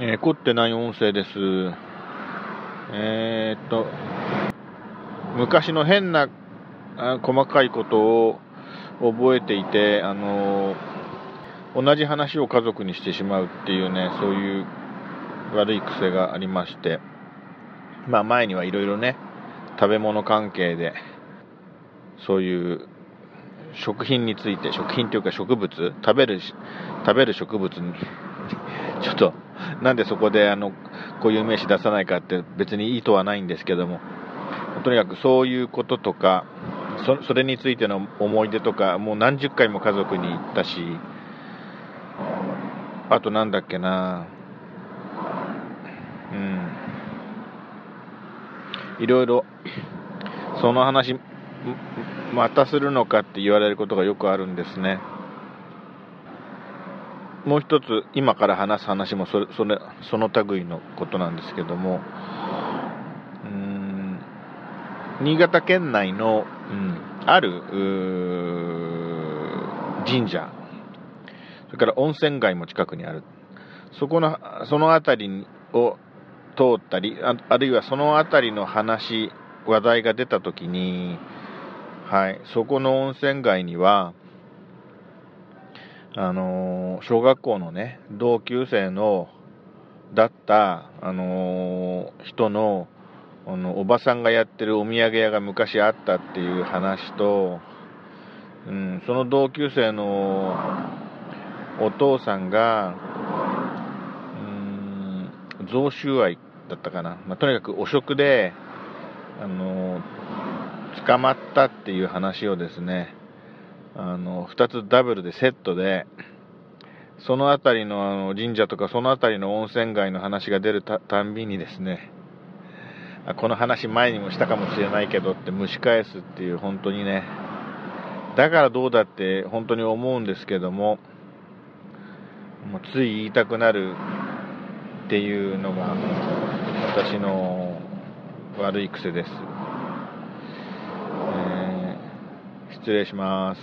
えー、凝ってない音声です。えー、っと、昔の変なあ細かいことを覚えていて、あのー、同じ話を家族にしてしまうっていうね、そういう悪い癖がありまして、まあ前にはいろいろね、食べ物関係で、そういう食品について、食品というか植物、食べる、食べる植物にちょっと、なんでそこであの、こういう名詞出さないかって別に意図はないんですけども、とにかくそういうこととか、それについての思い出とか、もう何十回も家族に行ったし、あとなんだっけな、うん、いろいろ、その話、またするのかって言われることがよくあるんですね。もう一つ今から話す話もそれそれその類のことなんですけどもうん新潟県内の、うん、ある神社それから温泉街も近くにある。そこのその辺りを通ったりああるいはその辺りの話話題が出た時に、はい、そこの温泉街にはあの、小学校のね、同級生の、だった、あの、人の、あの、おばさんがやってるお土産屋が昔あったっていう話と、うん、その同級生のお父さんが、うん、贈収賄だったかな。まあ、とにかく汚職で、あの、捕まったっていう話をですね、あの、2つダブルでセットで、その辺りのあの神社とかその辺りの温泉街の話が出るたんびにですね、この話前にもしたかもしれないけどって蒸し返すっていう本当にね、だからどうだって本当に思うんですけども、もうつい言いたくなるっていうのが私の悪い癖です。失礼します。